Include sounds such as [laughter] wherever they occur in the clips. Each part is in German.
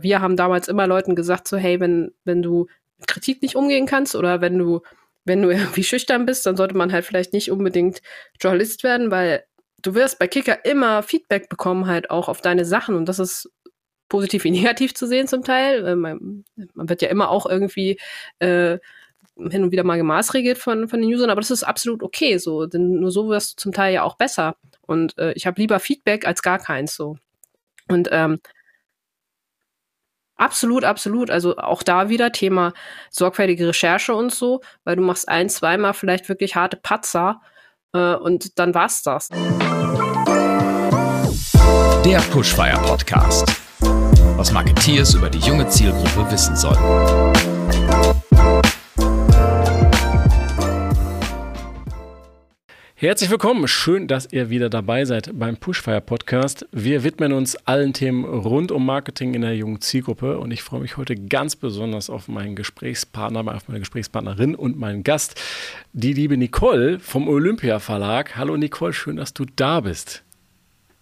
Wir haben damals immer Leuten gesagt, so, hey, wenn, wenn du mit Kritik nicht umgehen kannst oder wenn du, wenn du [laughs] irgendwie schüchtern bist, dann sollte man halt vielleicht nicht unbedingt Journalist werden, weil du wirst bei Kicker immer Feedback bekommen, halt auch auf deine Sachen. Und das ist positiv wie [laughs] negativ zu sehen zum Teil. Äh, man, man wird ja immer auch irgendwie äh, hin und wieder mal gemaßregelt von, von den Usern, aber das ist absolut okay so, denn nur so wirst du zum Teil ja auch besser. Und äh, ich habe lieber Feedback als gar keins so. Und ähm, absolut, absolut. Also auch da wieder Thema sorgfältige Recherche und so, weil du machst ein, zweimal vielleicht wirklich harte Patzer äh, und dann war's das. Der Pushfire Podcast. Was Marketeers über die junge Zielgruppe wissen sollten. Herzlich willkommen. Schön, dass ihr wieder dabei seid beim Pushfire Podcast. Wir widmen uns allen Themen rund um Marketing in der jungen Zielgruppe und ich freue mich heute ganz besonders auf meinen Gesprächspartner, auf meine Gesprächspartnerin und meinen Gast, die liebe Nicole vom Olympia Verlag. Hallo Nicole, schön, dass du da bist.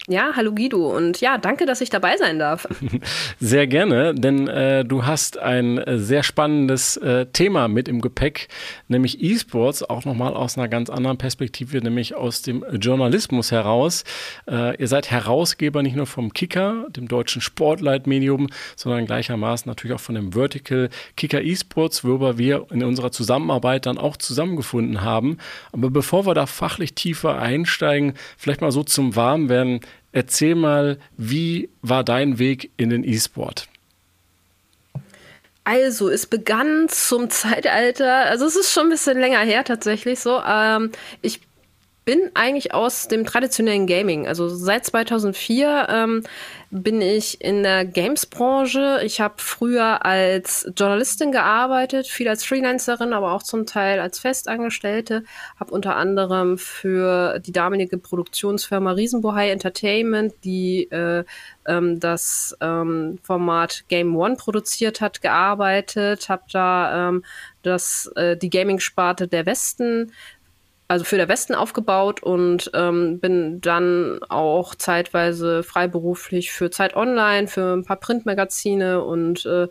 Ja, hallo Guido und ja, danke, dass ich dabei sein darf. [laughs] Sehr gerne, denn äh, du hast ein äh, sehr spannendes äh, Thema mit im Gepäck, nämlich E-Sports, auch nochmal aus einer ganz anderen Perspektive, nämlich aus dem Journalismus heraus. Äh, ihr seid Herausgeber nicht nur vom Kicker, dem deutschen Sportleitmedium, sondern gleichermaßen natürlich auch von dem Vertical Kicker E-Sports, worüber wir in unserer Zusammenarbeit dann auch zusammengefunden haben. Aber bevor wir da fachlich tiefer einsteigen, vielleicht mal so zum Warmwerden, Erzähl mal, wie war dein Weg in den E-Sport? Also, es begann zum Zeitalter, also es ist schon ein bisschen länger her tatsächlich so. Ähm, ich bin eigentlich aus dem traditionellen Gaming. Also seit 2004 ähm, bin ich in der Games-Branche. Ich habe früher als Journalistin gearbeitet, viel als Freelancerin, aber auch zum Teil als Festangestellte. Habe unter anderem für die damalige Produktionsfirma Riesenbohai Entertainment, die äh, ähm, das ähm, Format Game One produziert hat, gearbeitet. Habe da ähm, das, äh, die Gaming-Sparte der Westen also für der Westen aufgebaut und ähm, bin dann auch zeitweise freiberuflich für Zeit Online, für ein paar Printmagazine und äh,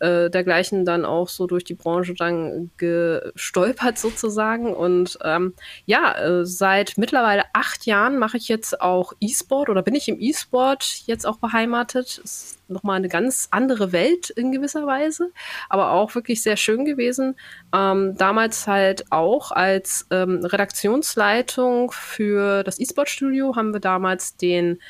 äh, dergleichen dann auch so durch die Branche dann gestolpert sozusagen. Und ähm, ja, äh, seit mittlerweile acht Jahren mache ich jetzt auch E-Sport oder bin ich im E-Sport jetzt auch beheimatet. Ist nochmal eine ganz andere Welt in gewisser Weise, aber auch wirklich sehr schön gewesen. Ähm, damals halt auch als ähm, Redaktionsleitung für das E-Sport-Studio haben wir damals den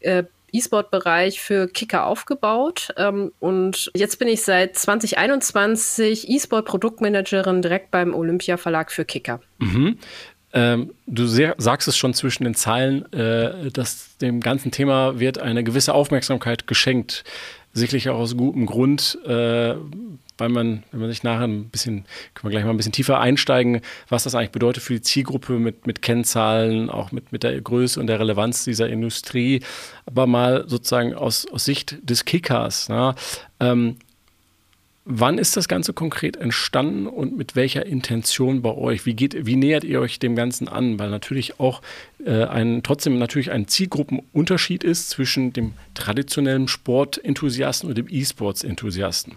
äh, E-Sport-Bereich für Kicker aufgebaut. Ähm, und jetzt bin ich seit 2021 E-Sport-Produktmanagerin direkt beim Olympia Verlag für Kicker. Mhm. Ähm, du sehr, sagst es schon zwischen den Zeilen, äh, dass dem ganzen Thema wird eine gewisse Aufmerksamkeit geschenkt. Sicherlich auch aus gutem Grund. Äh, weil man, wenn man sich nachher ein bisschen, können wir gleich mal ein bisschen tiefer einsteigen, was das eigentlich bedeutet für die Zielgruppe mit, mit Kennzahlen, auch mit, mit der Größe und der Relevanz dieser Industrie, aber mal sozusagen aus, aus Sicht des Kickers. Na, ähm, Wann ist das Ganze konkret entstanden und mit welcher Intention bei euch? Wie, geht, wie nähert ihr euch dem Ganzen an? Weil natürlich auch äh, ein, trotzdem natürlich ein Zielgruppenunterschied ist zwischen dem traditionellen Sportenthusiasten und dem E-Sports-Enthusiasten.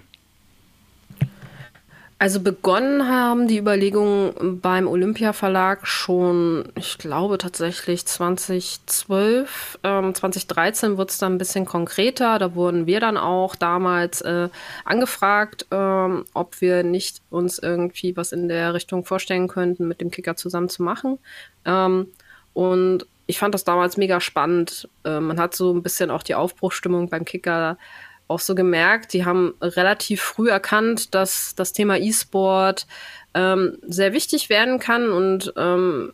Also begonnen haben die Überlegungen beim Olympia Verlag schon, ich glaube tatsächlich 2012, ähm, 2013 wurde es dann ein bisschen konkreter. Da wurden wir dann auch damals äh, angefragt, ähm, ob wir nicht uns irgendwie was in der Richtung vorstellen könnten, mit dem Kicker zusammen zu machen. Ähm, und ich fand das damals mega spannend. Äh, man hat so ein bisschen auch die Aufbruchstimmung beim Kicker auch so gemerkt, die haben relativ früh erkannt, dass das Thema E-Sport ähm, sehr wichtig werden kann. Und ähm,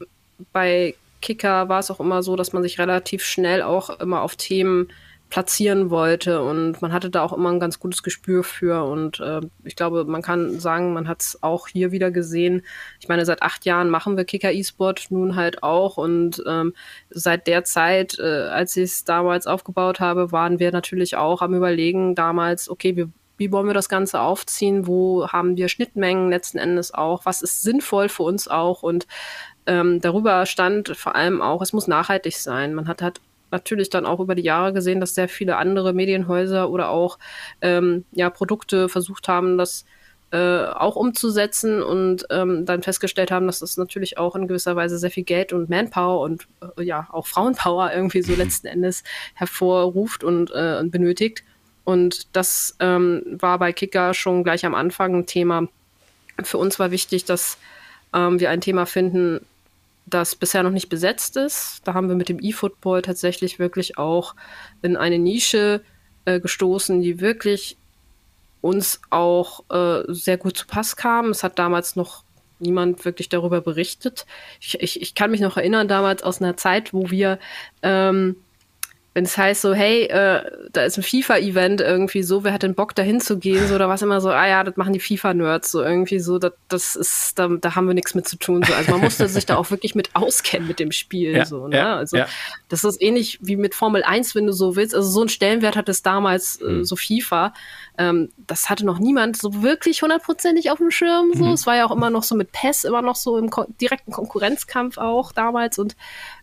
bei Kicker war es auch immer so, dass man sich relativ schnell auch immer auf Themen platzieren wollte. Und man hatte da auch immer ein ganz gutes Gespür für. Und äh, ich glaube, man kann sagen, man hat es auch hier wieder gesehen. Ich meine, seit acht Jahren machen wir Kicker E-Sport nun halt auch. Und ähm, seit der Zeit, äh, als ich es damals aufgebaut habe, waren wir natürlich auch am Überlegen damals, okay, wir wie wollen wir das Ganze aufziehen? Wo haben wir Schnittmengen letzten Endes auch? Was ist sinnvoll für uns auch? Und ähm, darüber stand vor allem auch, es muss nachhaltig sein. Man hat, hat natürlich dann auch über die Jahre gesehen, dass sehr viele andere Medienhäuser oder auch ähm, ja, Produkte versucht haben, das äh, auch umzusetzen und ähm, dann festgestellt haben, dass das natürlich auch in gewisser Weise sehr viel Geld und Manpower und äh, ja auch Frauenpower irgendwie so letzten Endes hervorruft und, äh, benötigt. Und das ähm, war bei Kicker schon gleich am Anfang ein Thema. Für uns war wichtig, dass ähm, wir ein Thema finden, das bisher noch nicht besetzt ist. Da haben wir mit dem E-Football tatsächlich wirklich auch in eine Nische äh, gestoßen, die wirklich uns auch äh, sehr gut zu Pass kam. Es hat damals noch niemand wirklich darüber berichtet. Ich, ich, ich kann mich noch erinnern, damals aus einer Zeit, wo wir ähm, wenn es heißt so, hey, äh, da ist ein FIFA-Event irgendwie so, wer hat den Bock dahin zu gehen, so, da war es immer so, ah ja, das machen die FIFA-Nerds, so irgendwie so, das, das ist, da, da haben wir nichts mit zu tun. So. Also man musste sich da auch wirklich mit auskennen mit dem Spiel. Ja, so, ne? Ja, also ja. das ist ähnlich wie mit Formel 1, wenn du so willst. Also so ein Stellenwert hat es damals äh, mhm. so FIFA. Ähm, das hatte noch niemand so wirklich hundertprozentig auf dem Schirm. So. Mhm. Es war ja auch immer noch so mit PES, immer noch so im direkten Konkurrenzkampf auch damals. Und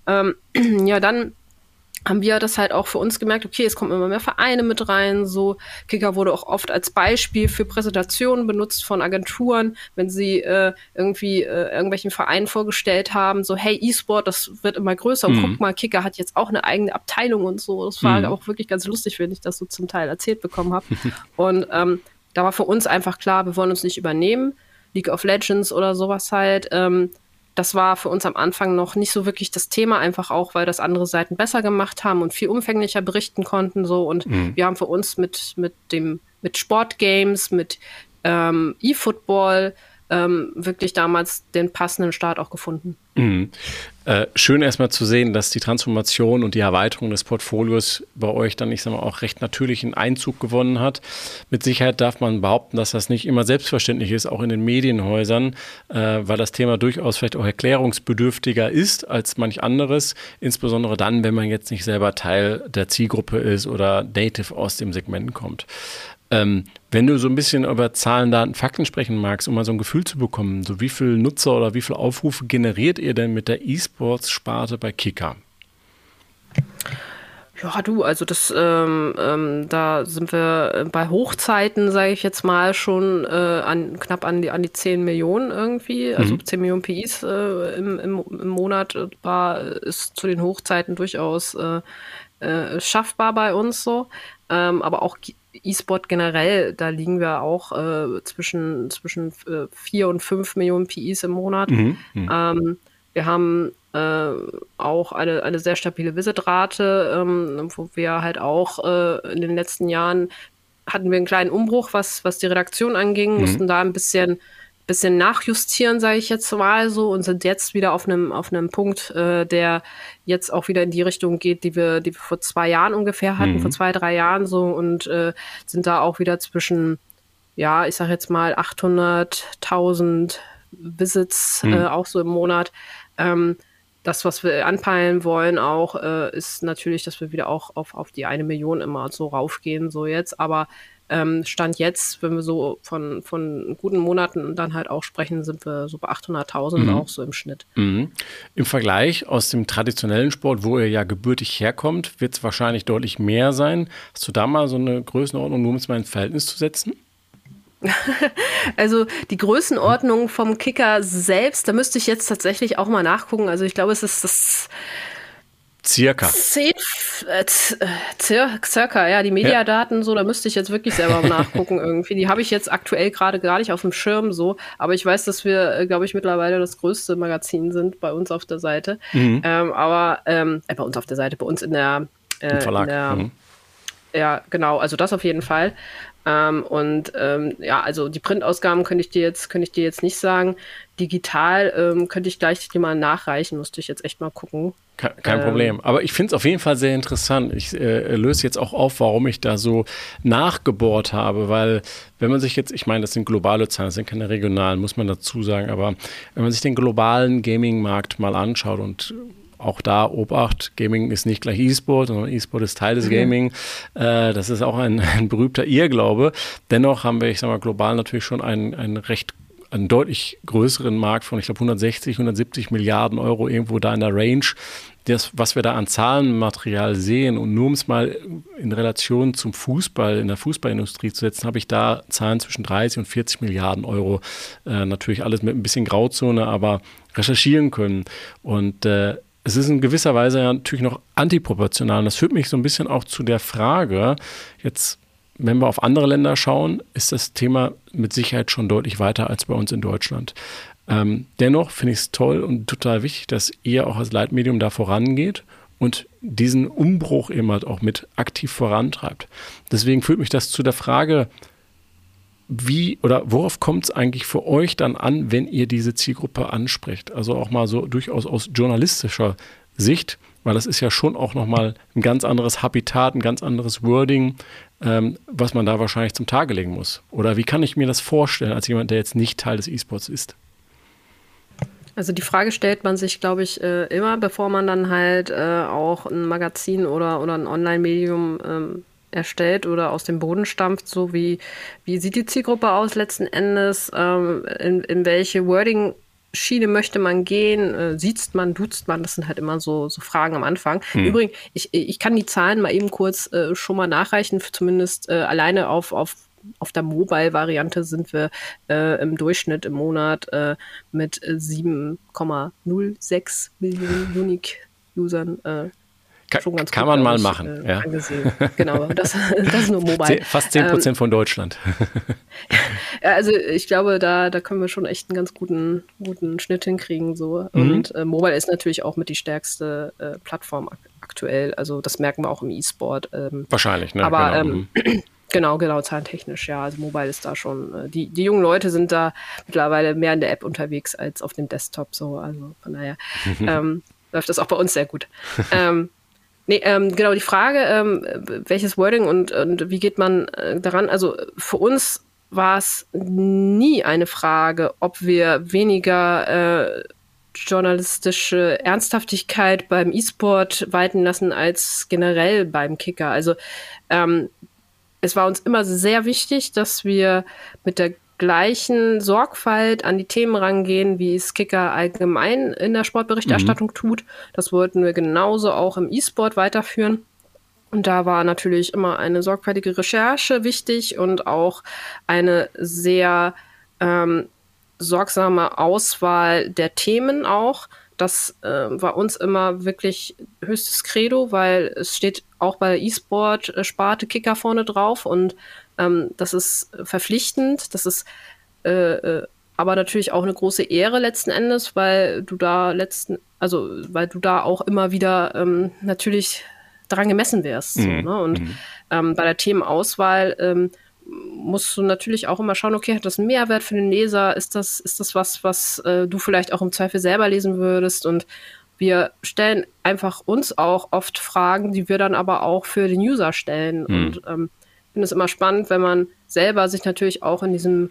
ähm, [clears throat] ja, dann haben wir das halt auch für uns gemerkt, okay, es kommen immer mehr Vereine mit rein, so Kicker wurde auch oft als Beispiel für Präsentationen benutzt von Agenturen, wenn sie äh, irgendwie äh, irgendwelchen Vereinen vorgestellt haben, so hey, E-Sport, das wird immer größer und mhm. guck mal, Kicker hat jetzt auch eine eigene Abteilung und so. Das war mhm. auch wirklich ganz lustig, wenn ich das so zum Teil erzählt bekommen habe. [laughs] und ähm, da war für uns einfach klar, wir wollen uns nicht übernehmen. League of Legends oder sowas halt. Ähm, das war für uns am Anfang noch nicht so wirklich das Thema, einfach auch, weil das andere Seiten besser gemacht haben und viel umfänglicher berichten konnten. So und mhm. wir haben für uns mit, mit dem, mit Sportgames, mit ähm, E-Football ähm, wirklich damals den passenden Start auch gefunden. Mhm. Äh, schön erstmal zu sehen, dass die Transformation und die Erweiterung des Portfolios bei euch dann, ich sag mal, auch recht natürlichen Einzug gewonnen hat. Mit Sicherheit darf man behaupten, dass das nicht immer selbstverständlich ist, auch in den Medienhäusern, äh, weil das Thema durchaus vielleicht auch erklärungsbedürftiger ist als manch anderes, insbesondere dann, wenn man jetzt nicht selber Teil der Zielgruppe ist oder native aus dem Segment kommt. Ähm, wenn du so ein bisschen über Zahlen, Daten, Fakten sprechen magst, um mal so ein Gefühl zu bekommen, so wie viele Nutzer oder wie viele Aufrufe generiert ihr denn mit der E-Sports-Sparte bei Kicker? Ja, du, also das, ähm, ähm, da sind wir bei Hochzeiten, sage ich jetzt mal, schon äh, an, knapp an die, an die 10 Millionen irgendwie. Also mhm. 10 Millionen PIs äh, im, im, im, Monat war, ist zu den Hochzeiten durchaus äh, äh schaffbar bei uns so. Ähm, aber auch E-Sport generell, da liegen wir auch äh, zwischen, zwischen äh, 4 und 5 Millionen PIs im Monat. Mhm, mhm. Ähm, wir haben äh, auch eine, eine sehr stabile Visitrate, ähm, wo wir halt auch äh, in den letzten Jahren hatten wir einen kleinen Umbruch, was, was die Redaktion anging, mhm. mussten da ein bisschen bisschen nachjustieren, sage ich jetzt mal so, und sind jetzt wieder auf einem auf einem Punkt, äh, der jetzt auch wieder in die Richtung geht, die wir, die wir vor zwei Jahren ungefähr hatten, mhm. vor zwei drei Jahren so, und äh, sind da auch wieder zwischen, ja, ich sage jetzt mal 800.000 Visits mhm. äh, auch so im Monat. Ähm, das, was wir anpeilen wollen, auch äh, ist natürlich, dass wir wieder auch auf, auf die eine Million immer so raufgehen, so jetzt. Aber ähm, Stand jetzt, wenn wir so von, von guten Monaten dann halt auch sprechen, sind wir so bei 800.000 mhm. auch so im Schnitt. Mhm. Im Vergleich aus dem traditionellen Sport, wo ihr ja gebürtig herkommt, wird es wahrscheinlich deutlich mehr sein. Hast du da mal so eine Größenordnung, nur um es mal ins Verhältnis zu setzen? [laughs] Also die Größenordnung vom Kicker selbst, da müsste ich jetzt tatsächlich auch mal nachgucken. Also ich glaube, es ist das Circa. Zehn, äh, äh circa, ja, die Mediadaten, ja. so, da müsste ich jetzt wirklich selber nachgucken [laughs] irgendwie. Die habe ich jetzt aktuell gerade gar nicht auf dem Schirm so, aber ich weiß, dass wir, äh, glaube ich, mittlerweile das größte Magazin sind bei uns auf der Seite. Mhm. Ähm, aber ähm, äh, bei uns auf der Seite, bei uns in der, äh, Verlag. Der, mhm. Ja, genau, also das auf jeden Fall. Ähm, und ähm, ja, also die Printausgaben könnte ich dir jetzt, könnte ich dir jetzt nicht sagen. Digital ähm, könnte ich gleich dir mal nachreichen, musste ich jetzt echt mal gucken. Kein, ähm, Problem. Aber ich finde es auf jeden Fall sehr interessant. Ich äh, löse jetzt auch auf, warum ich da so nachgebohrt habe, weil wenn man sich jetzt, ich meine, das sind globale Zahlen, das sind keine regionalen, muss man dazu sagen, aber wenn man sich den globalen Gaming-Markt mal anschaut und auch da Obacht, Gaming ist nicht gleich E-Sport, sondern E-Sport ist Teil des mhm. Gaming. Äh, das ist auch ein, [laughs] ein berühmter Irrglaube. Dennoch haben wir, ich sage mal, global natürlich schon einen, einen recht einen deutlich größeren Markt von, ich glaube, 160, 170 Milliarden Euro irgendwo da in der Range. Das, was wir da an Zahlenmaterial sehen und nur um es mal in Relation zum Fußball, in der Fußballindustrie zu setzen, habe ich da Zahlen zwischen 30 und 40 Milliarden Euro. Äh, natürlich alles mit ein bisschen Grauzone, aber recherchieren können. Und äh, es ist in gewisser Weise ja natürlich noch antiproportional. Und das führt mich so ein bisschen auch zu der Frage, jetzt, wenn wir auf andere Länder schauen, ist das Thema mit Sicherheit schon deutlich weiter als bei uns in Deutschland. Ähm, dennoch finde ich es toll und total wichtig, dass ihr auch als Leitmedium da vorangeht und diesen Umbruch eben halt auch mit aktiv vorantreibt. Deswegen führt mich das zu der Frage, wie oder worauf kommt es eigentlich für euch dann an, wenn ihr diese Zielgruppe anspricht? Also auch mal so durchaus aus journalistischer Sicht, weil das ist ja schon auch nochmal ein ganz anderes Habitat, ein ganz anderes Wording, ähm, was man da wahrscheinlich zum Tage legen muss. Oder wie kann ich mir das vorstellen als jemand, der jetzt nicht Teil des E-Sports ist? Also die Frage stellt man sich, glaube ich, äh, immer, bevor man dann halt äh, auch ein Magazin oder, oder ein Online-Medium ähm, erstellt oder aus dem Boden stampft, so wie, wie sieht die Zielgruppe aus letzten Endes, ähm, in, in welche Wording Schiene möchte man gehen? Äh, siezt man, duzt man? Das sind halt immer so, so Fragen am Anfang. Hm. Übrigens, ich, ich kann die Zahlen mal eben kurz äh, schon mal nachreichen, zumindest äh, alleine auf, auf auf der Mobile-Variante sind wir äh, im Durchschnitt im Monat äh, mit 7,06 Millionen Unique-Usern äh, schon ganz Kann man mal ich, machen. Äh, ja. Angesehen. Genau, das, [laughs] das ist nur Mobile. Fast 10 Prozent ähm, von Deutschland. [laughs] also ich glaube, da, da können wir schon echt einen ganz guten, guten Schnitt hinkriegen. So. Mhm. Und äh, Mobile ist natürlich auch mit die stärkste äh, Plattform ak aktuell. Also das merken wir auch im E-Sport. Ähm, Wahrscheinlich, ne? Aber genau. Ähm, mhm. [clears throat] Genau, genau, zahlentechnisch, ja. Also Mobile ist da schon, äh, die, die jungen Leute sind da mittlerweile mehr in der App unterwegs als auf dem Desktop so. Also von daher [laughs] ähm, läuft das auch bei uns sehr gut. ähm, Nee, ähm, genau, die Frage, ähm, welches Wording und, und wie geht man äh, daran? Also für uns war es nie eine Frage, ob wir weniger äh, journalistische Ernsthaftigkeit beim E-Sport walten lassen als generell beim Kicker. Also ähm, es war uns immer sehr wichtig, dass wir mit der gleichen Sorgfalt an die Themen rangehen, wie es Kicker allgemein in der Sportberichterstattung mhm. tut. Das wollten wir genauso auch im E-Sport weiterführen. Und da war natürlich immer eine sorgfältige Recherche wichtig und auch eine sehr ähm, sorgsame Auswahl der Themen auch. Das äh, war uns immer wirklich höchstes Credo, weil es steht auch bei E-Sport-Sparte Kicker vorne drauf und ähm, das ist verpflichtend, das ist äh, äh, aber natürlich auch eine große Ehre letzten Endes, weil du da letzten, also weil du da auch immer wieder ähm, natürlich dran gemessen wirst. Mhm. So, ne? Und mhm. ähm, bei der Themenauswahl ähm, musst du natürlich auch immer schauen, okay, hat das einen Mehrwert für den Leser? Ist das, ist das was, was äh, du vielleicht auch im Zweifel selber lesen würdest? Und wir stellen einfach uns auch oft Fragen, die wir dann aber auch für den User stellen. Mhm. Und ähm, finde es immer spannend, wenn man selber sich natürlich auch in diesem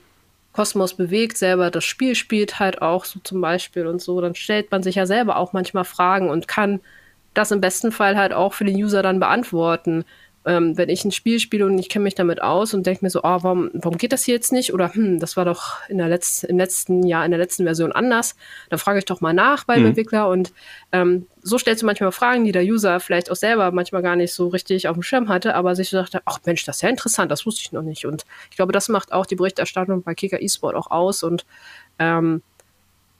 Kosmos bewegt, selber das Spiel spielt halt auch so zum Beispiel und so, dann stellt man sich ja selber auch manchmal Fragen und kann das im besten Fall halt auch für den User dann beantworten ähm, wenn ich ein Spiel spiele und ich kenne mich damit aus und denke mir so, oh, warum, warum geht das hier jetzt nicht? Oder hm, das war doch in der letzten, im letzten Jahr, in der letzten Version anders. Dann frage ich doch mal nach beim mhm. Entwickler und ähm, so stellst du manchmal Fragen, die der User vielleicht auch selber manchmal gar nicht so richtig auf dem Schirm hatte, aber sich so dachte, ach Mensch, das ist ja interessant, das wusste ich noch nicht. Und ich glaube, das macht auch die Berichterstattung bei Kicker eSport auch aus und ähm,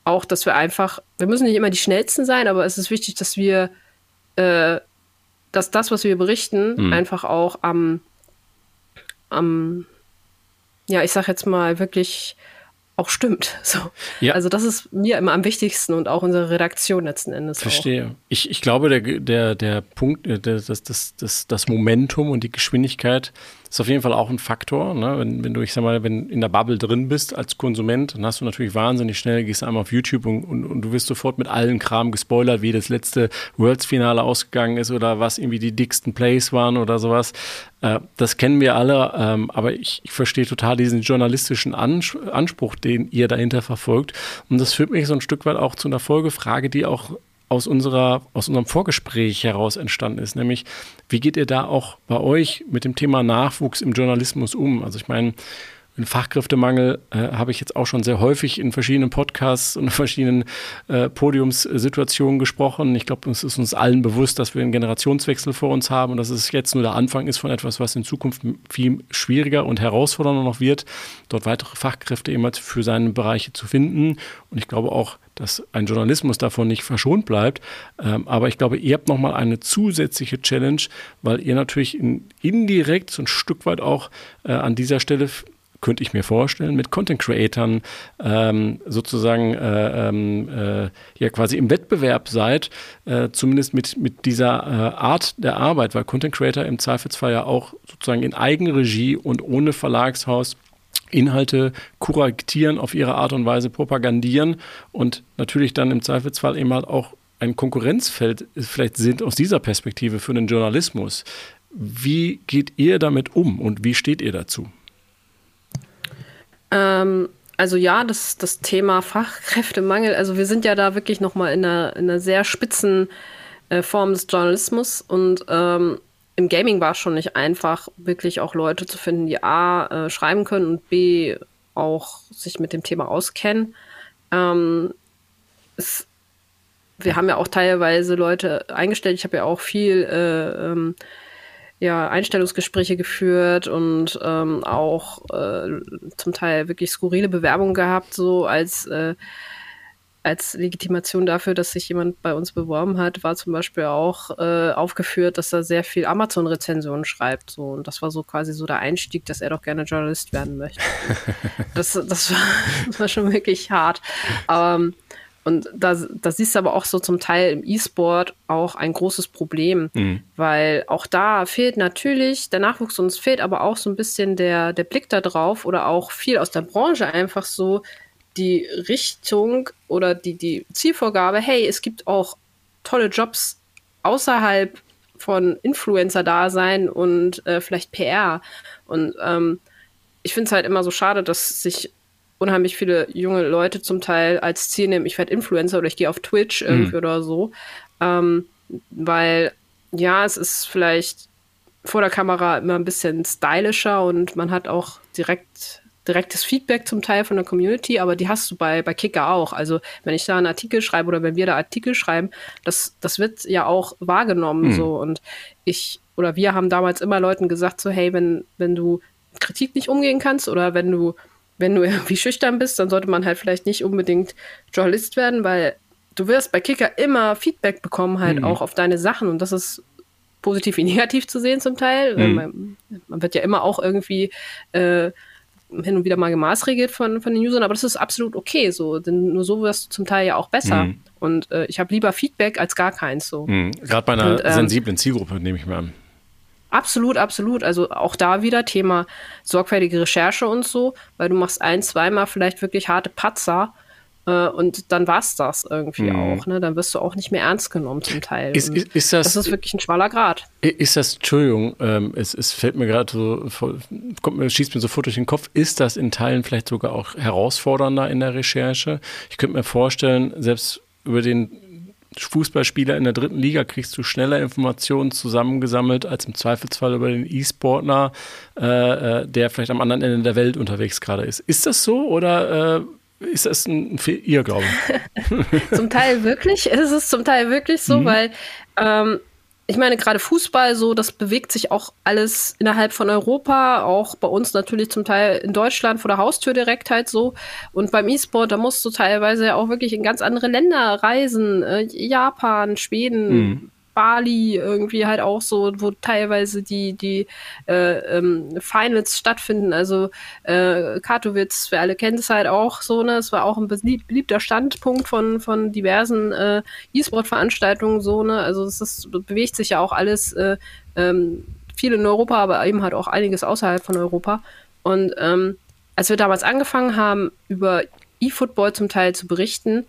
auch, dass wir einfach, wir müssen nicht immer die schnellsten sein, aber es ist wichtig, dass wir äh, dass das, was wir berichten, mhm. einfach auch am, am, ja, ich sag jetzt mal, wirklich auch stimmt. [laughs] So. Ja. Also das ist mir immer am wichtigsten und auch unsere Redaktion letzten Endes. Verstehe. Ich, ich glaube, der, der, der Punkt, äh, das, das, das, das Momentum und die Geschwindigkeit ist auf jeden Fall auch ein Faktor. Ne? Wenn, wenn du, ich sag mal, wenn in der Bubble drin bist als Konsument, dann hast du natürlich wahnsinnig schnell, gehst einmal auf YouTube und, und, und du wirst sofort mit allen Kram gespoilert, wie das letzte Worlds-Finale ausgegangen ist oder was irgendwie die dicksten Plays waren oder sowas. Äh, das kennen wir alle, ähm, aber ich, ich verstehe total diesen journalistischen Anspruch, den ihr dahinter verfolgt. Und das führt mich so ein Stück weit auch zu einer Folgefrage, die auch aus, unserer, aus unserem Vorgespräch heraus entstanden ist, nämlich wie geht ihr da auch bei euch mit dem Thema Nachwuchs im Journalismus um? Also ich meine, den Fachkräftemangel äh, habe ich jetzt auch schon sehr häufig in verschiedenen Podcasts und [laughs] verschiedenen äh, Podiumssituationen gesprochen. Ich glaube, es ist uns allen bewusst, dass wir einen Generationswechsel vor uns haben und dass es jetzt nur der Anfang ist von etwas, was in Zukunft viel schwieriger und herausfordernder noch wird, dort weitere Fachkräfte immer für seine Bereiche zu finden. Und ich glaube auch, dass ein Journalismus davon nicht verschont bleibt. Ähm, aber ich glaube, ihr habt nochmal eine zusätzliche Challenge, weil ihr natürlich in, indirekt so ein Stück weit auch äh, an dieser Stelle könnte ich mir vorstellen, mit Content Creatern ähm, sozusagen äh, ähm, äh, ja quasi im Wettbewerb seid, äh, zumindest mit, mit dieser äh, Art der Arbeit, weil Content Creator im Zweifelsfall ja auch sozusagen in Eigenregie und ohne Verlagshaus Inhalte kuratieren, auf ihre Art und Weise propagandieren und natürlich dann im Zweifelsfall eben halt auch ein Konkurrenzfeld vielleicht sind aus dieser Perspektive für den Journalismus. Wie geht ihr damit um und wie steht ihr dazu? Ähm, also ja, das, das Thema Fachkräftemangel, also wir sind ja da wirklich nochmal in einer, in einer sehr spitzen äh, Form des Journalismus und ähm, im Gaming war es schon nicht einfach, wirklich auch Leute zu finden, die A, äh, schreiben können und B, auch sich mit dem Thema auskennen. Ähm, es, wir haben ja auch teilweise Leute eingestellt. Ich habe ja auch viel äh, ähm, ja, Einstellungsgespräche geführt und ähm, auch äh, zum Teil wirklich skurrile Bewerbungen gehabt, so als äh, als Legitimation dafür, dass sich jemand bei uns beworben hat, war zum Beispiel auch äh, aufgeführt, dass er sehr viel Amazon-Rezensionen schreibt. So. Und das war so quasi so der Einstieg, dass er doch gerne Journalist werden möchte. [laughs] das, das, war, [laughs] das war schon wirklich hart. Ähm, und da, da siehst du aber auch so zum Teil im E-Sport auch ein großes Problem, mhm. weil auch da fehlt natürlich der Nachwuchs und es fehlt aber auch so ein bisschen der, der Blick da drauf oder auch viel aus der Branche einfach so, die Richtung oder die, die Zielvorgabe, hey, es gibt auch tolle Jobs außerhalb von Influencer-Dasein und äh, vielleicht PR. Und ähm, ich finde es halt immer so schade, dass sich unheimlich viele junge Leute zum Teil als Ziel nehmen, ich werde Influencer oder ich gehe auf Twitch irgendwie mhm. oder so. Ähm, weil, ja, es ist vielleicht vor der Kamera immer ein bisschen stylischer und man hat auch direkt direktes Feedback zum Teil von der Community, aber die hast du bei, bei Kicker auch. Also wenn ich da einen Artikel schreibe oder wenn wir da Artikel schreiben, das, das wird ja auch wahrgenommen mhm. so. Und ich oder wir haben damals immer Leuten gesagt, so, hey, wenn, wenn du Kritik nicht umgehen kannst oder wenn du, wenn du [laughs] irgendwie schüchtern bist, dann sollte man halt vielleicht nicht unbedingt Journalist werden, weil du wirst bei Kicker immer Feedback bekommen, halt mhm. auch auf deine Sachen. Und das ist positiv wie [laughs] negativ zu sehen zum Teil. Mhm. Man, man, wird ja immer auch irgendwie äh, hin und wieder mal gemaßregelt von, von den Usern, aber das ist absolut okay so, denn nur so wirst du zum Teil ja auch besser. Mhm. Und äh, ich habe lieber Feedback als gar keins so. Mhm. Gerade bei einer und, ähm, sensiblen Zielgruppe, nehme ich mal an. Absolut, absolut. Also auch da wieder Thema sorgfältige Recherche und so, weil du machst ein, zweimal vielleicht wirklich harte Patzer äh, und dann war es das irgendwie mhm. auch. Ne? Dann wirst du auch nicht mehr ernst genommen zum Teil. Ist, ist, ist das, das, ist wirklich ein schmaler Grad. Ist das, Entschuldigung, ähm, es, es fällt mir gerade so, kommt mir, schießt mir sofort durch den Kopf, ist das in Teilen vielleicht sogar auch herausfordernder in der Recherche? Ich könnte mir vorstellen, selbst über den Fußballspieler in der dritten Liga kriegst du schneller Informationen zusammengesammelt als im Zweifelsfall über den E-Sportler, äh, äh der vielleicht am anderen Ende der Welt unterwegs gerade ist. Ist das so oder äh, ist das ein Irrglaube? [laughs] zum Teil wirklich. Es ist zum Teil wirklich so, mhm. weil ähm, ich meine, gerade Fußball, so, das bewegt sich auch alles innerhalb von Europa, auch bei uns natürlich zum Teil in Deutschland vor der Haustür direkt halt so. Und beim E-Sport, da musst du teilweise auch wirklich in ganz andere Länder reisen. Äh, Japan, Schweden, mhm. Bali irgendwie halt auch so, wo teilweise die, die äh, ähm, Finals stattfinden. Also äh, Katowice, wir alle kennen es halt auch so, ne? Es war auch ein beliebter Standpunkt von, von diversen äh, E-Sport-Veranstaltungen so, ne? Also es ist, bewegt sich ja auch alles äh, ähm, viel in Europa, aber eben halt auch einiges außerhalb von Europa. Und ähm, als wir damals angefangen haben, über E-Football zum Teil zu berichten,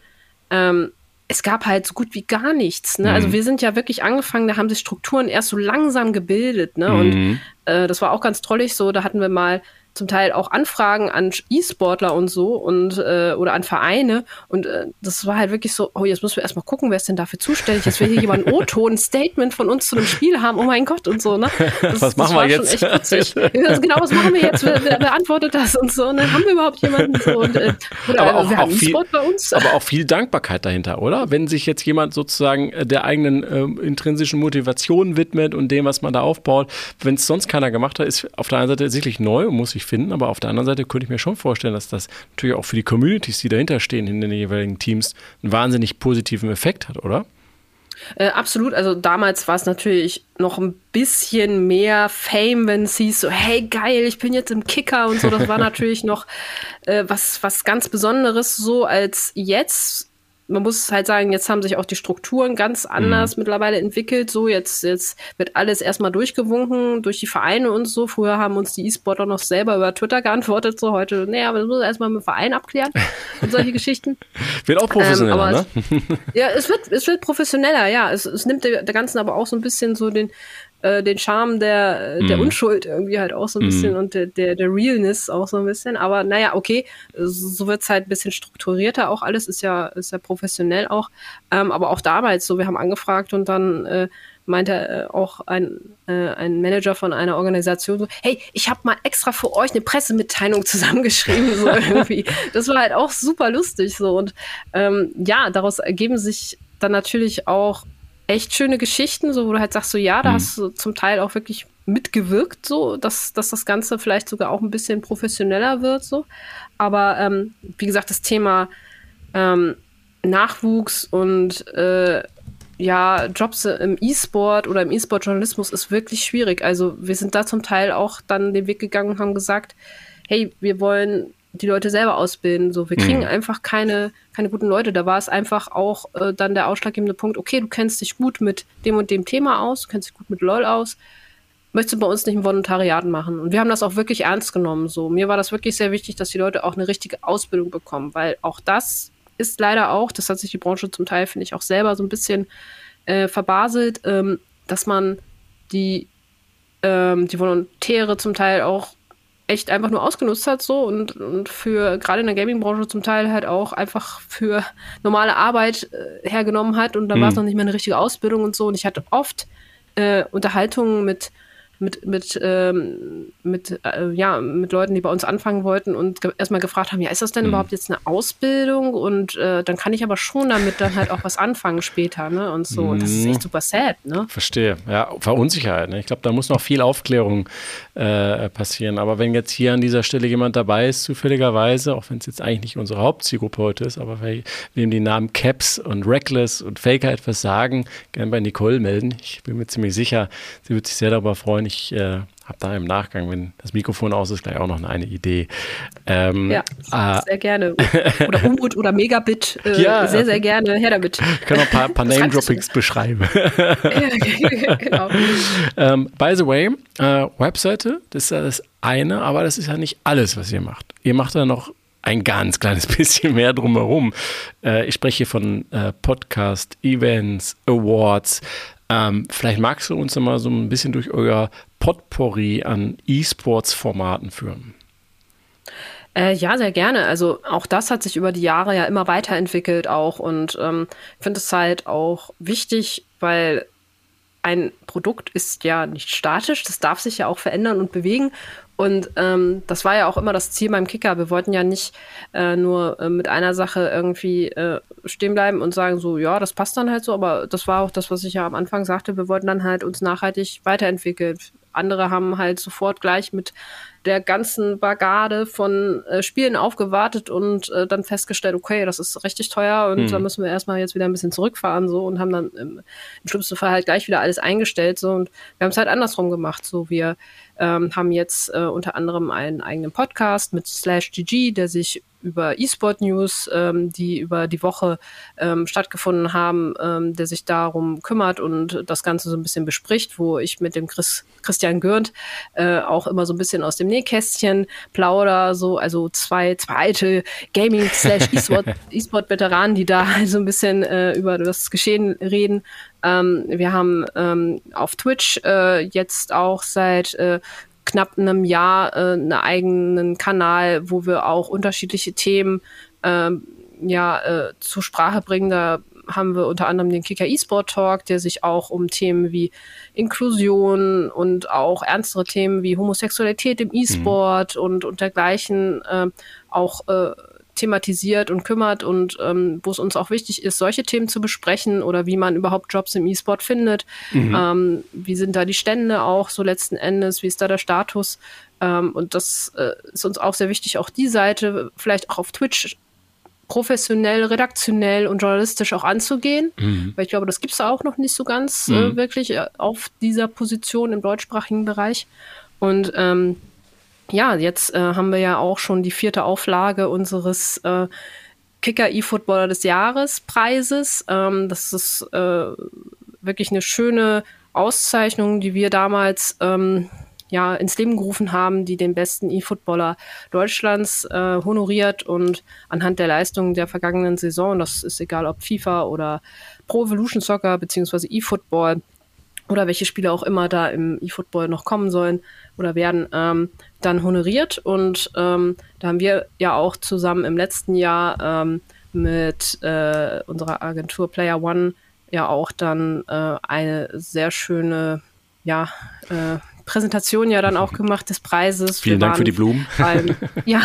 ähm, es gab halt so gut wie gar nichts. Ne? Also mhm. Also wir sind ja wirklich angefangen, da haben sich Strukturen erst so langsam gebildet. Ne? Mhm. Und äh, das war auch ganz trollig so. Da hatten wir mal zum Teil auch Anfragen an E-Sportler und so und äh, oder an Vereine. Und äh, das war halt wirklich so, oh, jetzt müssen wir erstmal gucken, wer ist denn dafür zuständig. Jetzt will hier jemand ein [laughs] O-Ton, ein Statement von uns zu einem Spiel haben, oh mein Gott und so, ne? Das, was machen wir jetzt? [laughs] genau, was machen wir jetzt? Wer, wer beantwortet das und so? Und dann haben wir überhaupt jemanden so und, äh, oder aber auch, wir haben auch viel, bei uns. Aber auch viel Dankbarkeit dahinter, oder? Wenn sich jetzt jemand sozusagen äh, der eigenen äh, intrinsischen Motivation widmet und dem, was man da aufbaut, wenn es sonst keiner gemacht hat, ist auf der einen Seite sicherlich neu und muss sich finden, aber auf der anderen Seite könnte ich mir schon vorstellen, dass das natürlich auch für die Communities, die dahinter stehen, in den jeweiligen Teams, einen wahnsinnig positiven Effekt hat, oder? Äh, absolut. Also damals war es natürlich noch ein bisschen mehr Fame, wenn es hieß so, hey geil, ich bin jetzt im Kicker und so. Das war [laughs] natürlich noch äh, was, was ganz Besonderes so als jetzt man muss halt sagen, jetzt haben sich auch die Strukturen ganz anders mhm. mittlerweile entwickelt. So, jetzt, jetzt wird alles erstmal durchgewunken durch die Vereine und so. Früher haben uns die E-Sportler noch selber über Twitter geantwortet. So, heute, naja, aber das muss erstmal mit dem Verein abklären und solche [laughs] Geschichten. Wird auch professioneller, ähm, ne? ja, es wird, es wird professioneller, ja. Es, es nimmt der, der Ganzen aber auch so ein bisschen so den, äh, den Charme der, der mm. Unschuld irgendwie halt auch so ein bisschen mm. und der, der, der Realness auch so ein bisschen. Aber naja, okay, so wird's halt ein bisschen strukturierter auch alles, ist ja, ist ja professionell auch. Ähm, aber auch damals so, wir haben angefragt und dann äh, meinte äh, auch ein, äh, ein Manager von einer Organisation so, hey, ich habe mal extra für euch eine Pressemitteilung [laughs] zusammengeschrieben, so [laughs] irgendwie. Das war halt auch super lustig so. Und ähm, ja, daraus ergeben sich dann natürlich auch echt schöne Geschichten, so wo du halt sagst, so ja, da mhm. hast du zum Teil auch wirklich mitgewirkt, so, dass, dass das Ganze vielleicht sogar auch ein bisschen professioneller wird, so. Aber ähm, wie gesagt, das Thema ähm, Nachwuchs und äh, ja, Jobs im E-Sport oder im E-Sport-Journalismus ist wirklich schwierig. Also wir sind da zum Teil auch dann den Weg gegangen und haben gesagt, hey, wir wollen die Leute selber ausbilden. So, wir kriegen mhm. einfach keine, keine guten Leute. Da war es einfach auch äh, dann der ausschlaggebende Punkt, okay, du kennst dich gut mit dem und dem Thema aus, du kennst dich gut mit LOL aus. Möchtest du bei uns nicht ein Volontariat machen? Und wir haben das auch wirklich ernst genommen. So, mir war das wirklich sehr wichtig, dass die Leute auch eine richtige Ausbildung bekommen, weil auch das ist leider auch, das hat sich die Branche zum Teil, finde ich, auch selber so ein bisschen äh, verbaselt, ähm, dass man die, ähm, die Volontäre zum Teil auch echt einfach nur ausgenutzt hat so und, und für gerade in der Gaming-Branche zum Teil halt auch einfach für normale Arbeit äh, hergenommen hat und dann mhm. war es noch nicht mehr eine richtige Ausbildung und so. Und ich hatte oft äh, Unterhaltungen mit mit, mit, ähm, mit, äh, ja, mit Leuten, die bei uns anfangen wollten und ge erstmal gefragt haben, ja, ist das denn mhm. überhaupt jetzt eine Ausbildung? Und äh, dann kann ich aber schon damit dann halt auch was anfangen später, ne? Und so. Mhm. Das ist echt mhm. super sad, ne? Verstehe. Ja, Verunsicherheit. Ne? Ich glaube, da muss noch viel Aufklärung äh, passieren. Aber wenn jetzt hier an dieser Stelle jemand dabei ist, zufälligerweise, auch wenn es jetzt eigentlich nicht unsere Hauptzielgruppe heute ist, aber wem die Namen Caps und Reckless und Faker etwas sagen, gerne bei Nicole melden. Ich bin mir ziemlich sicher, sie wird sich sehr darüber freuen. Ich äh, habe da im Nachgang, wenn das Mikrofon aus ist, gleich auch noch eine Idee. Ähm, ja, äh, sehr gerne. Oder Umut oder Megabit, äh, [laughs] ja, sehr, sehr gerne. Her damit. Ich kann noch ein paar, paar [laughs] Name-Droppings beschreiben. [laughs] genau. ähm, by the way, äh, Webseite, das ist ja das eine, aber das ist ja nicht alles, was ihr macht. Ihr macht da noch ein ganz kleines bisschen mehr drumherum. Äh, ich spreche von äh, Podcast, Events, Awards, ähm, vielleicht magst du uns mal so ein bisschen durch euer Potpourri an E-Sports-Formaten führen. Äh, ja, sehr gerne. Also auch das hat sich über die Jahre ja immer weiterentwickelt auch und ähm, ich finde es halt auch wichtig, weil ein Produkt ist ja nicht statisch, das darf sich ja auch verändern und bewegen und ähm, das war ja auch immer das Ziel beim Kicker. Wir wollten ja nicht äh, nur äh, mit einer Sache irgendwie äh, stehen bleiben und sagen, so, ja, das passt dann halt so, aber das war auch das, was ich ja am Anfang sagte, wir wollten dann halt uns nachhaltig weiterentwickeln. Andere haben halt sofort gleich mit der ganzen Bagade von äh, Spielen aufgewartet und äh, dann festgestellt, okay, das ist richtig teuer und mhm. da müssen wir erstmal jetzt wieder ein bisschen zurückfahren so und haben dann im, im schlimmsten Fall halt gleich wieder alles eingestellt so und wir haben es halt andersrum gemacht. So, wir ähm, haben jetzt äh, unter anderem einen eigenen Podcast mit Slash GG, der sich über E-Sport News, ähm, die über die Woche ähm, stattgefunden haben, ähm, der sich darum kümmert und das Ganze so ein bisschen bespricht, wo ich mit dem Chris, Christian Gürnt äh, auch immer so ein bisschen aus dem Nähkästchen plauder, so, also zwei, zwei alte Gaming slash [laughs] E-Sport-Veteranen, die da so ein bisschen äh, über das Geschehen reden. Ähm, wir haben ähm, auf Twitch äh, jetzt auch seit äh, knapp einem Jahr äh, einen eigenen Kanal, wo wir auch unterschiedliche Themen ähm, ja, äh, zur Sprache bringen. Da haben wir unter anderem den Kicker E-Sport Talk, der sich auch um Themen wie Inklusion und auch ernstere Themen wie Homosexualität im E-Sport mhm. und, und dergleichen äh, auch äh, thematisiert und kümmert und ähm, wo es uns auch wichtig ist, solche Themen zu besprechen oder wie man überhaupt Jobs im E-Sport findet. Mhm. Ähm, wie sind da die Stände auch so letzten Endes? Wie ist da der Status? Ähm, und das äh, ist uns auch sehr wichtig, auch die Seite vielleicht auch auf Twitch professionell, redaktionell und journalistisch auch anzugehen. Mhm. Weil ich glaube, das gibt es auch noch nicht so ganz äh, mhm. äh, wirklich auf dieser Position im deutschsprachigen Bereich. Und ähm, ja, jetzt äh, haben wir ja auch schon die vierte Auflage unseres äh, Kicker E-Footballer des Jahres Preises. Ähm, das ist äh, wirklich eine schöne Auszeichnung, die wir damals ähm, ja ins Leben gerufen haben, die den besten E-Footballer Deutschlands äh, honoriert und anhand der Leistungen der vergangenen Saison, das ist egal ob FIFA oder Pro Evolution Soccer beziehungsweise E-Football oder welche Spiele auch immer da im E-Football noch kommen sollen oder werden, ähm, dann honoriert. Und ähm, da haben wir ja auch zusammen im letzten Jahr ähm, mit äh, unserer Agentur Player One ja auch dann äh, eine sehr schöne ja, äh, Präsentation ja dann auch [laughs] gemacht des Preises. Vielen wir Dank für die Blumen. Beim, [laughs] ja,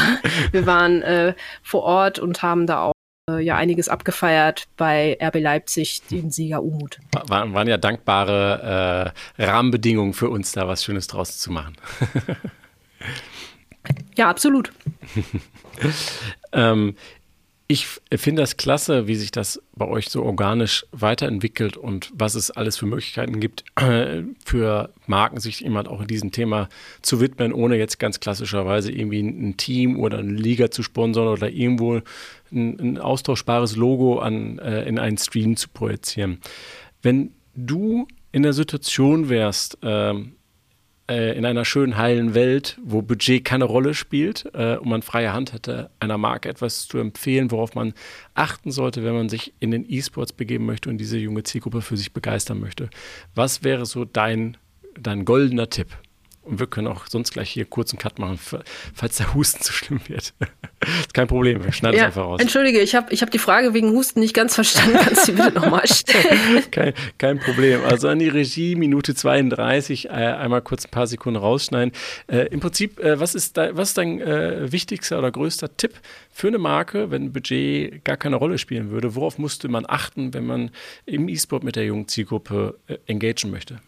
wir waren äh, vor Ort und haben da auch äh, ja einiges abgefeiert bei RB Leipzig, den Sieger Umut. War, waren ja dankbare äh, Rahmenbedingungen für uns, da was Schönes draus zu machen. ja, absolut. [laughs] ähm, ich finde das klasse, wie sich das bei euch so organisch weiterentwickelt und was es alles für Möglichkeiten gibt, [clears throat] für Marken sich jemand auch in diesem Thema zu widmen, ohne jetzt ganz klassischerweise irgendwie ein Team oder eine Liga zu sponsern oder irgendwo ein, ein austauschbares Logo an, äh, in einen Stream zu projizieren. Wenn du in der Situation wärst, ähm, äh, in einer schönen, heilen Welt, wo Budget keine Rolle spielt äh, und man freie Hand hätte, einer Marke etwas zu empfehlen, worauf man achten sollte, wenn man sich in den E-Sports begeben möchte und diese junge Zielgruppe für sich begeistern möchte. Was wäre so dein, dein goldener Tipp? Und wir können auch sonst gleich hier kurz einen Cut machen, falls der Husten zu schlimm wird. [laughs] ist kein Problem, wir schneiden ja, es einfach raus. Entschuldige, ich habe ich hab die Frage wegen Husten nicht ganz verstanden. [laughs] Kannst du bitte nochmal stellen? [laughs] kein, kein Problem. Also an die Regie, Minute 32, äh, einmal kurz ein paar Sekunden rausschneiden. Äh, Im Prinzip, äh, was, ist da, was ist dein äh, wichtigster oder größter Tipp für eine Marke, wenn Budget gar keine Rolle spielen würde? Worauf musste man achten, wenn man im E-Sport mit der jungen Zielgruppe äh, engagieren möchte?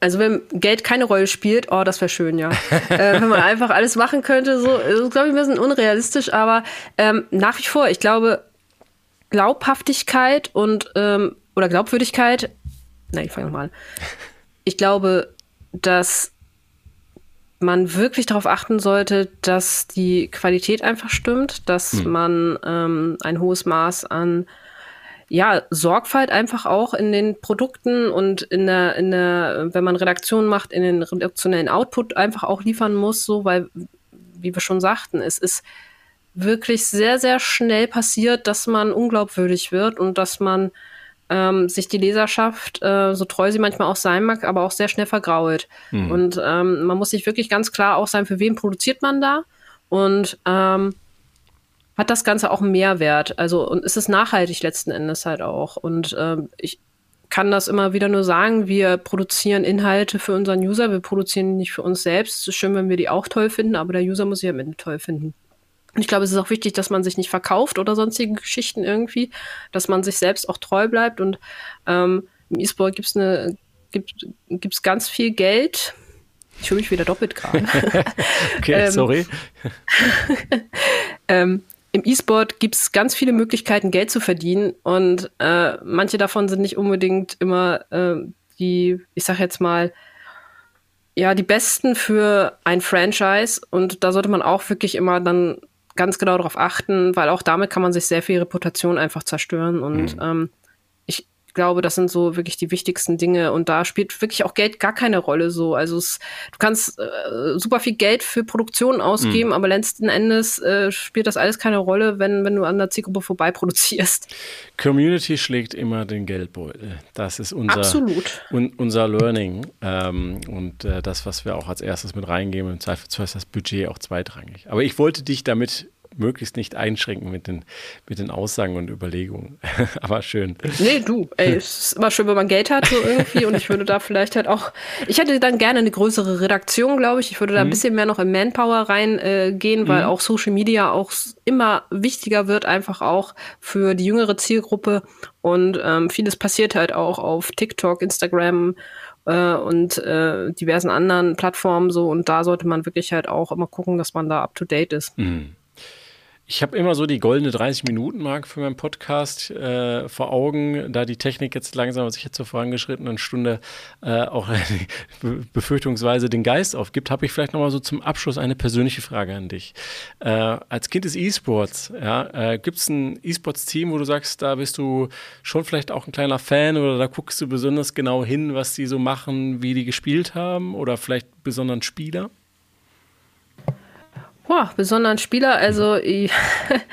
Also wenn Geld keine Rolle spielt, oh, das wäre schön, ja. äh, wenn man einfach alles machen könnte, so, ist, glaube ich, ein bisschen unrealistisch, aber ähm, nach wie vor, ich glaube, Glaubhaftigkeit und ähm, oder Glaubwürdigkeit, nein, ich fange nochmal an. Ich glaube, dass man wirklich darauf achten sollte, dass die Qualität einfach stimmt, dass hm. man ähm, ein hohes Maß an ja, Sorgfalt einfach auch in den Produkten und in der, in der, wenn man Redaktion macht, in den redaktionellen Output einfach auch liefern muss, so, weil, wie wir schon sagten, es ist wirklich sehr, sehr schnell passiert, dass man unglaubwürdig wird und dass man ähm, sich die Leserschaft, äh, so treu sie manchmal auch sein mag, aber auch sehr schnell vergrault. Mhm. Und ähm, man muss sich wirklich ganz klar auch sein, für wen produziert man da. Und ähm, hat das Ganze auch einen Mehrwert. Also, und ist es nachhaltig letzten Endes halt auch. Und ähm, ich kann das immer wieder nur sagen, wir produzieren Inhalte für unseren User, wir produzieren nicht für uns selbst. Es ist schön, wenn wir die auch toll finden, aber der User muss sie am Ende toll finden. Und ich glaube, es ist auch wichtig, dass man sich nicht verkauft oder sonstige Geschichten irgendwie, dass man sich selbst auch treu bleibt. Und ähm, im E-Sport gibt es eine, gibt, gibt's ganz viel Geld. Ich fühle mich wieder doppelt gerade. [laughs] okay, [laughs] ähm, sorry. ähm, im E-Sport gibt es ganz viele Möglichkeiten, Geld zu verdienen und äh, manche davon sind nicht unbedingt immer äh, die, ich sag jetzt mal, ja, die besten für ein Franchise und da sollte man auch wirklich immer dann ganz genau darauf achten, weil auch damit kann man sich sehr viel Reputation einfach zerstören und mhm. ähm, glaube, das sind so wirklich die wichtigsten Dinge und da spielt wirklich auch Geld gar keine Rolle so. Also es, du kannst äh, super viel Geld für Produktionen ausgeben, mhm. aber letzten Endes äh, spielt das alles keine Rolle, wenn, wenn du an der Zielgruppe vorbei produzierst. Community schlägt immer den Geldbeutel. Das ist unser, Absolut. Un, unser Learning ähm, und äh, das, was wir auch als erstes mit reingeben. Im Zweifelsfall ist das Budget auch zweitrangig. Aber ich wollte dich damit möglichst nicht einschränken mit den, mit den Aussagen und Überlegungen. [laughs] Aber schön. Nee, du, ey, es ist immer schön, wenn man Geld hat, so irgendwie. und ich würde da vielleicht halt auch, ich hätte dann gerne eine größere Redaktion, glaube ich. Ich würde da mhm. ein bisschen mehr noch in Manpower reingehen, äh, weil mhm. auch Social Media auch immer wichtiger wird, einfach auch für die jüngere Zielgruppe. Und ähm, vieles passiert halt auch auf TikTok, Instagram äh, und äh, diversen anderen Plattformen so. Und da sollte man wirklich halt auch immer gucken, dass man da up to date ist. Mhm. Ich habe immer so die goldene 30-Minuten-Mark für meinen Podcast äh, vor Augen, da die Technik jetzt langsam sich jetzt zur vorangeschrittenen Stunde äh, auch [laughs] befürchtungsweise den Geist aufgibt, habe ich vielleicht nochmal so zum Abschluss eine persönliche Frage an dich. Äh, als Kind des E-Sports, ja, äh, gibt es ein E-Sports-Team, wo du sagst, da bist du schon vielleicht auch ein kleiner Fan oder da guckst du besonders genau hin, was die so machen, wie die gespielt haben oder vielleicht besonderen Spieler? Boah, besonderen Spieler. Also ich,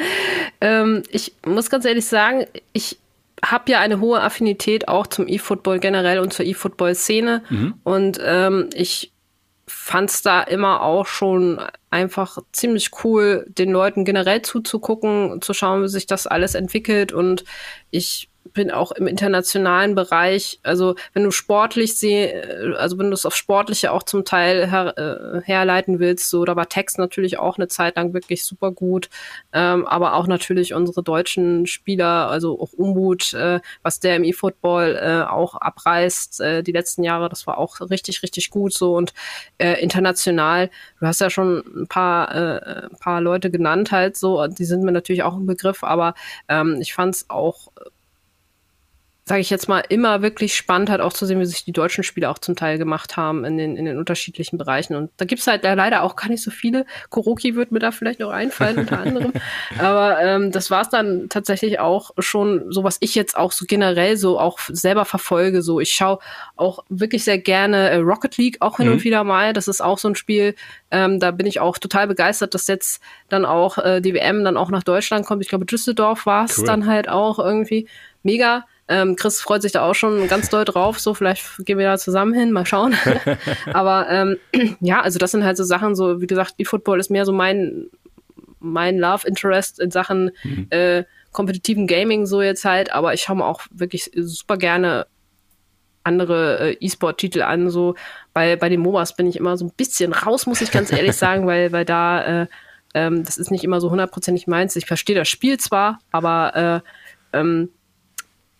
[laughs] ähm, ich muss ganz ehrlich sagen, ich habe ja eine hohe Affinität auch zum E-Football generell und zur E-Football-Szene. Mhm. Und ähm, ich fand es da immer auch schon einfach ziemlich cool, den Leuten generell zuzugucken, zu schauen, wie sich das alles entwickelt. Und ich bin auch im internationalen Bereich, also wenn du sportlich sehe, also wenn du es auf sportliche auch zum Teil her, äh, herleiten willst, so da war Text natürlich auch eine Zeit lang wirklich super gut, ähm, aber auch natürlich unsere deutschen Spieler, also auch Umbut, äh, was der im E-Football äh, auch abreißt äh, die letzten Jahre, das war auch richtig richtig gut so. Und äh, international. Du hast ja schon ein paar äh, ein paar Leute genannt halt so, die sind mir natürlich auch ein Begriff, aber ähm, ich fand es auch sage ich jetzt mal, immer wirklich spannend hat, auch zu sehen, wie sich die deutschen Spieler auch zum Teil gemacht haben in den, in den unterschiedlichen Bereichen. Und da gibt's halt leider auch gar nicht so viele. Kuroki wird mir da vielleicht noch einfallen, unter anderem. [laughs] Aber ähm, das war's dann tatsächlich auch schon, so was ich jetzt auch so generell so auch selber verfolge. So, ich schaue auch wirklich sehr gerne äh, Rocket League auch hin mhm. und wieder mal. Das ist auch so ein Spiel, ähm, da bin ich auch total begeistert, dass jetzt dann auch äh, die WM dann auch nach Deutschland kommt. Ich glaube, Düsseldorf war es cool. dann halt auch irgendwie mega. Ähm, Chris freut sich da auch schon ganz doll drauf. So, vielleicht gehen wir da zusammen hin, mal schauen. [laughs] Aber ähm, [clears throat] ja, also das sind halt so Sachen, so wie gesagt, E-Football ist mehr so mein, mein Love Interest in Sachen mhm. äh, kompetitiven Gaming so jetzt halt. Aber ich schaue mir auch wirklich super gerne andere äh, E-Sport-Titel an. So bei, bei den MOBAs bin ich immer so ein bisschen raus, muss ich ganz ehrlich [laughs] sagen, weil, weil da äh, ähm, das ist nicht immer so hundertprozentig meins. Ich verstehe das Spiel zwar, aber äh, ähm,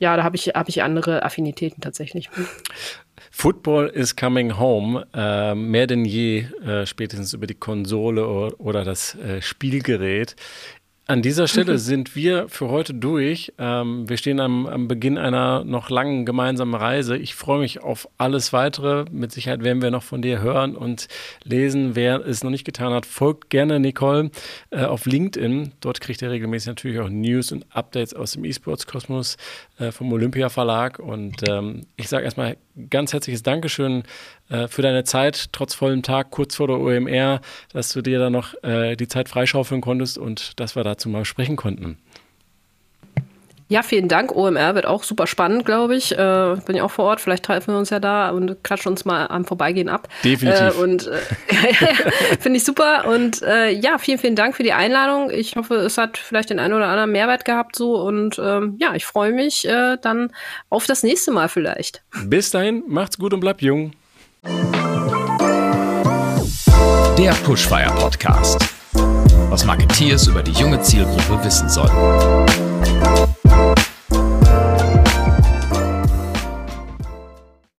ja, da habe ich, hab ich andere Affinitäten tatsächlich. Football is coming home, äh, mehr denn je, äh, spätestens über die Konsole oder, oder das äh, Spielgerät. An dieser Stelle [laughs] sind wir für heute durch. Ähm, wir stehen am, am, Beginn einer noch langen gemeinsamen Reise. Ich freue mich auf alles weitere. Mit Sicherheit werden wir noch von dir hören und lesen. Wer es noch nicht getan hat, folgt gerne Nicole äh, auf LinkedIn. Dort kriegt ihr regelmäßig natürlich auch News und Updates aus dem E-Sports-Kosmos äh, vom Olympia Verlag. Und ähm, ich sage erstmal ganz herzliches Dankeschön äh, für deine Zeit, trotz vollem Tag, kurz vor der OMR, dass du dir da noch äh, die Zeit freischaufeln konntest und dass wir dazu mal sprechen konnten. Ja, vielen Dank. OMR wird auch super spannend, glaube ich. Äh, bin ja auch vor Ort. Vielleicht treffen wir uns ja da und klatschen uns mal am Vorbeigehen ab. Definitiv. Äh, und äh, [laughs] finde ich super. Und äh, ja, vielen, vielen Dank für die Einladung. Ich hoffe, es hat vielleicht den einen oder anderen Mehrwert gehabt so. Und ähm, ja, ich freue mich äh, dann auf das nächste Mal vielleicht. Bis dahin, macht's gut und bleibt jung. Der Pushfire Podcast. Was Marketeers über die junge Zielgruppe wissen sollten. you.